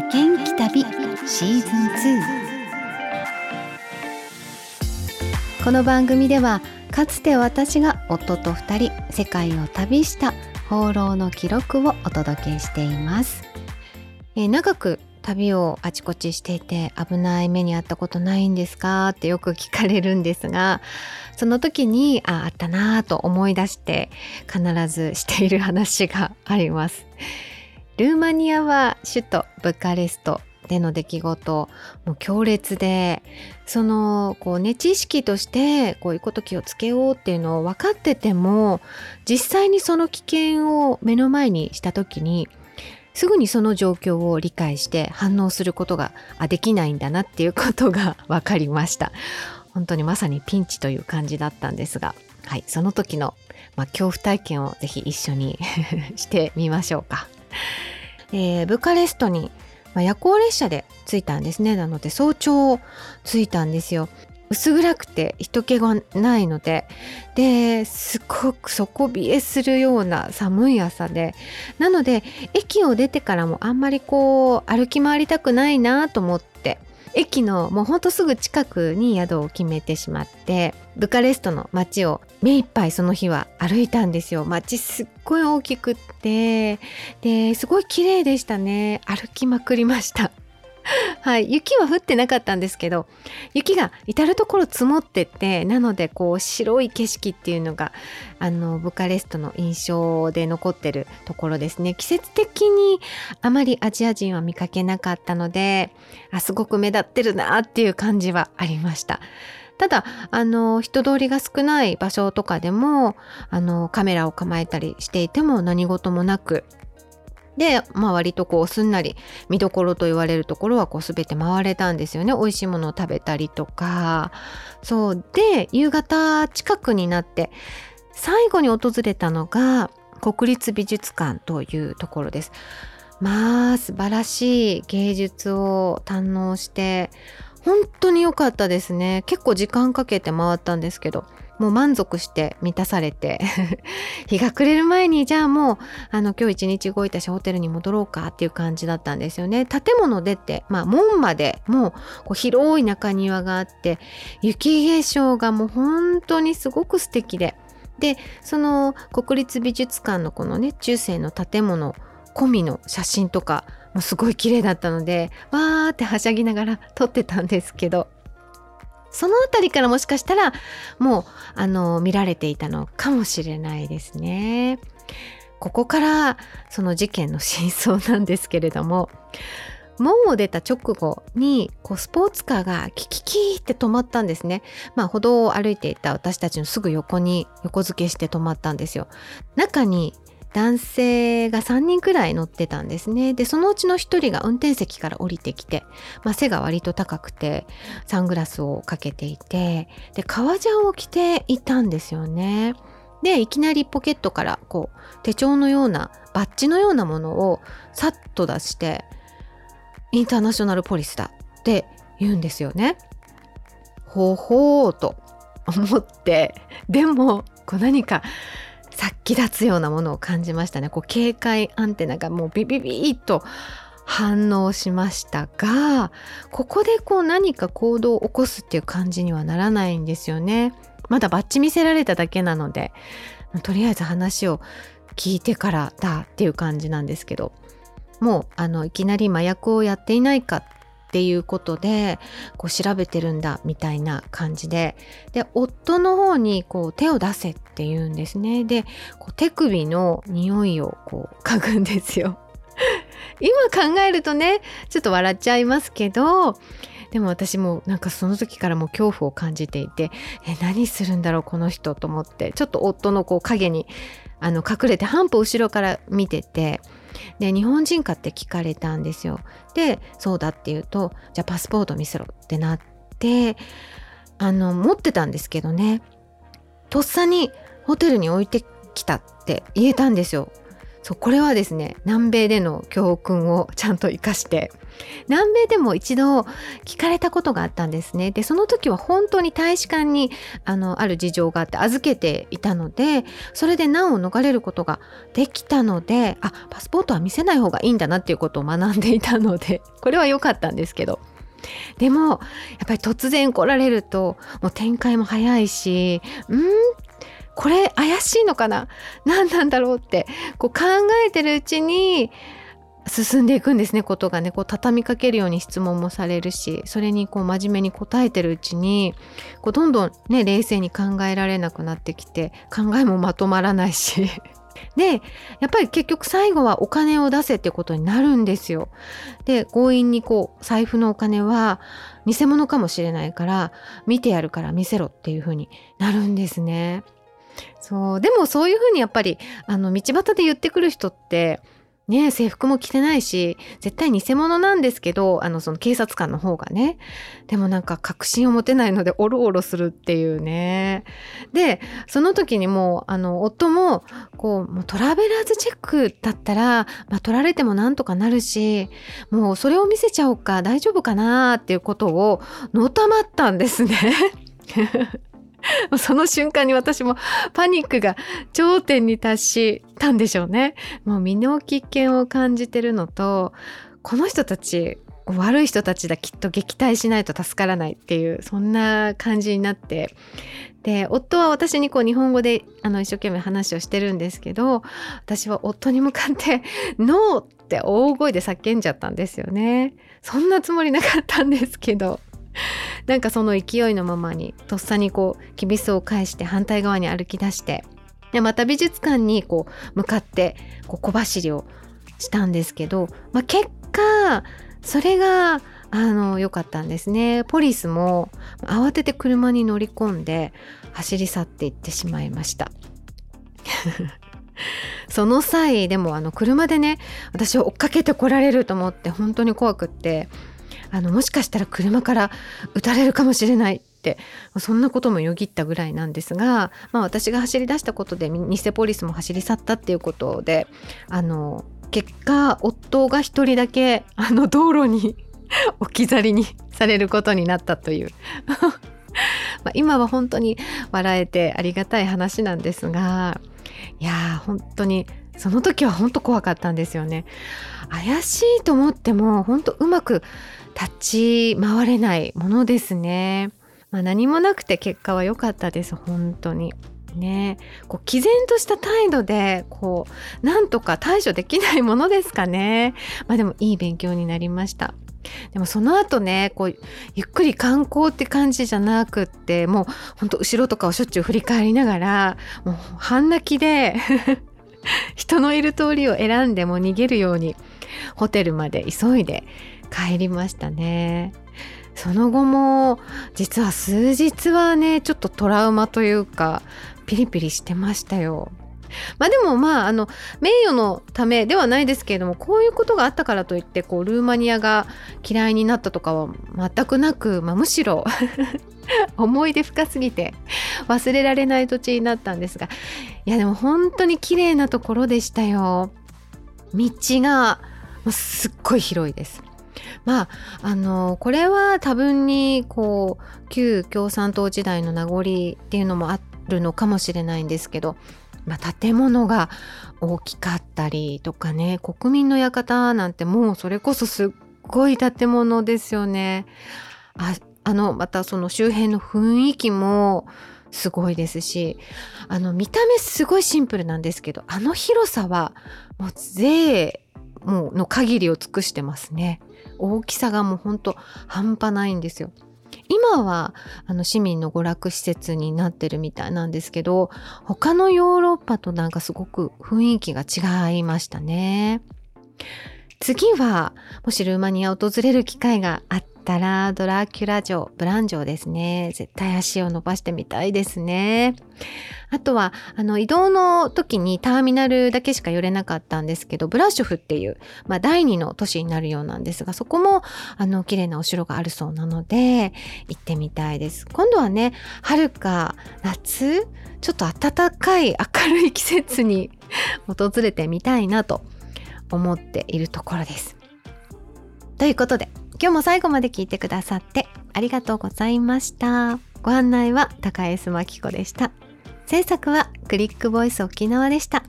負けん気旅シーズン2この番組ではかつて私が夫と2人世界を旅した放浪の記録をお届けしています、えー、長く旅をあちこちしていて危ない目にあったことないんですか？ってよく聞かれるんですがその時にああったなぁと思い出して必ずしている話があります。ルーマニアは首都ブカレストでの出来事もう強烈でそのこうね知識としてこういうこと気をつけようっていうのを分かってても実際にその危険を目の前にした時にすぐにその状況を理解して反応することができないんだなっていうことが分かりました。本当にまさにピンチという感じだったんですがはいその時の、まあ、恐怖体験をぜひ一緒に してみましょうか、えー、ブカレストに、まあ、夜行列車で着いたんですね。なので早朝着いたんですよ。薄暗くて人気がないので。ですごく底冷えするような寒い朝で。なので駅を出てからもあんまりこう歩き回りたくないなと思って。駅のもうほんとすぐ近くに宿を決めてしまってブカレストの街を目いっぱいその日は歩いたんですよ。街すっごい大きくってですごい綺麗でしたね。歩きまくりました。はい、雪は降ってなかったんですけど雪が至る所積もっててなのでこう白い景色っていうのがあのブカレストの印象で残ってるところですね季節的にあまりアジア人は見かけなかったのであすごく目立ってるなっていう感じはありました。ただあの人通りが少ない場所とかでもあのカメラを構えたりしていても何事もなくで、まあ、割とこうすんなり見どころと言われるところはこう全て回れたんですよね。美味しいものを食べたりとか。そう。で夕方近くになって最後に訪れたのが国立美術館というところです。まあ素晴らしい芸術を堪能して本当に良かったですね。結構時間かけて回ったんですけど。もう満足して満たされて 日が暮れる前にじゃあもうあの今日一日動いたしホテルに戻ろうかっていう感じだったんですよね。建物出てまあ門までもうこう広い中庭があって雪化粧がもう本当にすごく素敵で。でその国立美術館のこのね中世の建物込みの写真とかもすごい綺麗だったのでわーってはしゃぎながら撮ってたんですけどその辺りからもしかしたらもうあの見られていたのかもしれないですね。ここからその事件の真相なんですけれども門を出た直後にこうスポーツカーがキキキーって止まったんですね。まあ歩道を歩いていた私たちのすぐ横に横付けして止まったんですよ。中に男性が3人くらい乗ってたんですねでそのうちの1人が運転席から降りてきて、まあ、背が割と高くてサングラスをかけていてで革ジャンを着ていたんですよねでいきなりポケットからこう手帳のようなバッジのようなものをさっと出してインターナショナルポリスだって言うんですよね。ほほーと思ってでもこう何か殺気立つようなものを感じましたね。こう警戒アンテナがもうビビビッと反応しましたがここでこう何か行動を起こすっていう感じにはならないんですよね。まだバッチ見せられただけなのでとりあえず話を聞いてからだっていう感じなんですけど。もうあのいきなり麻薬をやっていないかっていうことでこう調べてるんだみたいな感じで。で夫の方にこう手を出せっって言うんですね。でこう手首の匂いをこう嗅ぐんですよ。今考えるとねちょっと笑っちゃいますけどでも私もなんかその時からも恐怖を感じていてえ何するんだろうこの人と思ってちょっと夫のこう影にあの隠れて半歩後ろから見ててで日本人かって聞かれたんですよ。でそうだって言うとじゃあパスポート見せろってなってあの持ってたんですけどね。とっさにホテルに置いてきたって言えたんですよ。そうこれはですね南米での教訓をちゃんと生かして。南米でも一度聞かれたことがあったんですね。でその時は本当に大使館にあのある事情があって預けていたのでそれで難を逃れることができたのであパスポートは見せない方がいいんだなっていうことを学んでいたので これは良かったんですけど。でもやっぱり突然来られるともう展開も早いしうんこれ怪しいのかな？何なんだろうってこう考えてるうちに進んでいくんですねことがねこう畳みかけるように質問もされるしそれにこう真面目に答えてるうちにこうどんどんね冷静に考えられなくなってきて考えもまとまらないし でやっぱり結局最後はお金を出せってことになるんですよ。で強引にこう財布のお金は偽物かもしれないから見てやるから見せろっていう風になるんですね。そうでもそういうふうにやっぱりあの道端で言ってくる人ってね制服も着てないし絶対偽物なんですけどあのその警察官の方がねでもなんか確信を持てないのでおろおろするっていうねでその時にもうあの夫もこうもうトラベラーズチェックだったら、まあ、取られてもなんとかなるしもうそれを見せちゃおうか大丈夫かなっていうことをのたまったんですね。その瞬間に私もパニックが頂点に達したんでしょうね。もう身の危険を感じてるのとこの人たち悪い人たちだきっと撃退しないと助からないっていうそんな感じになってで夫は私にこう日本語であの一生懸命話をしてるんですけど私は夫に向かって「ノー!」って大声で叫んじゃったんですよね。そんなつもりなかったんですけどなんかその勢いのままにとっさにこうきびすを返して反対側に歩き出してでまた美術館にこう向かってこう小走りをしたんですけど、まあ、結果それがあの良かったんですね。ポリスも慌てて車に乗り込んで走り去っていってしまいました。その際でもあの車でね私を追っかけてこられると思って本当に怖くってあのもしかしたら車から撃たれるかもしれないってそんなこともよぎったぐらいなんですが、まあ、私が走り出したことで偽ポリスも走り去ったっていうことであの結果夫が一人だけあの道路に 置き去りにされることになったという。まあ今は本当に笑えてありがたい話なんですがいや本当にその時は本当怖かったんですよね。怪しいと思っても本当うまく立ち回れないものですね。まあ、何もなくて結果は良かったです本当に。ね、こう毅然とした態度でこうなんとか対処できないものですかね。まあでもいい勉強になりました。でもその後ねこうゆっくり観光って感じじゃなくってもうほんと後ろとかをしょっちゅう振り返りながらもう半泣きで 人のいる通りを選んでも逃げるようにホテルまで急いで帰りましたね。その後も実は数日はねちょっとトラウマというかピリピリしてましたよ。まあでもまああの名誉のためではないですけれどもこういうことがあったからといってこうルーマニアが嫌いになったとかは全くなく、まあ、むしろ 思い出深すぎて忘れられない土地になったんですがいやでも本当に綺麗なところでしたよ。道がすっごい広いです。まああのこれは多分にこう旧共産党時代の名残っていうのもあるのかもしれないんですけど、まあ、建物が大きかったりとかね国民の館なんてもうそれこそすっごい建物ですよね。ああのまたその周辺の雰囲気もすごいですしあの見た目すごいシンプルなんですけどあの広さはもう税もうの限りを尽くしてますね。大きさがもうほんと半端ないんですよ。今はあの市民の娯楽施設になってるみたいなんですけど他のヨーロッパとなんかすごく雰囲気が違いましたね。次はもしルーマニアを訪れる機会があっダラドラキュラ城ブラン城ですね。絶対足を伸ばしてみたいですね。あとはあの移動の時にターミナルだけしか寄れなかったんですけどブラッシュフっていう、まあ、第二の都市になるようなんですがそこもあの綺麗なお城があるそうなので行ってみたいです。今度はね春か夏ちょっと暖かい明るい季節に 訪れてみたいなと思っているところです。ということで今日も最後まで聞いてくださってありがとうございましたご案内は高江須真紀子でした制作はクリックボイス沖縄でした。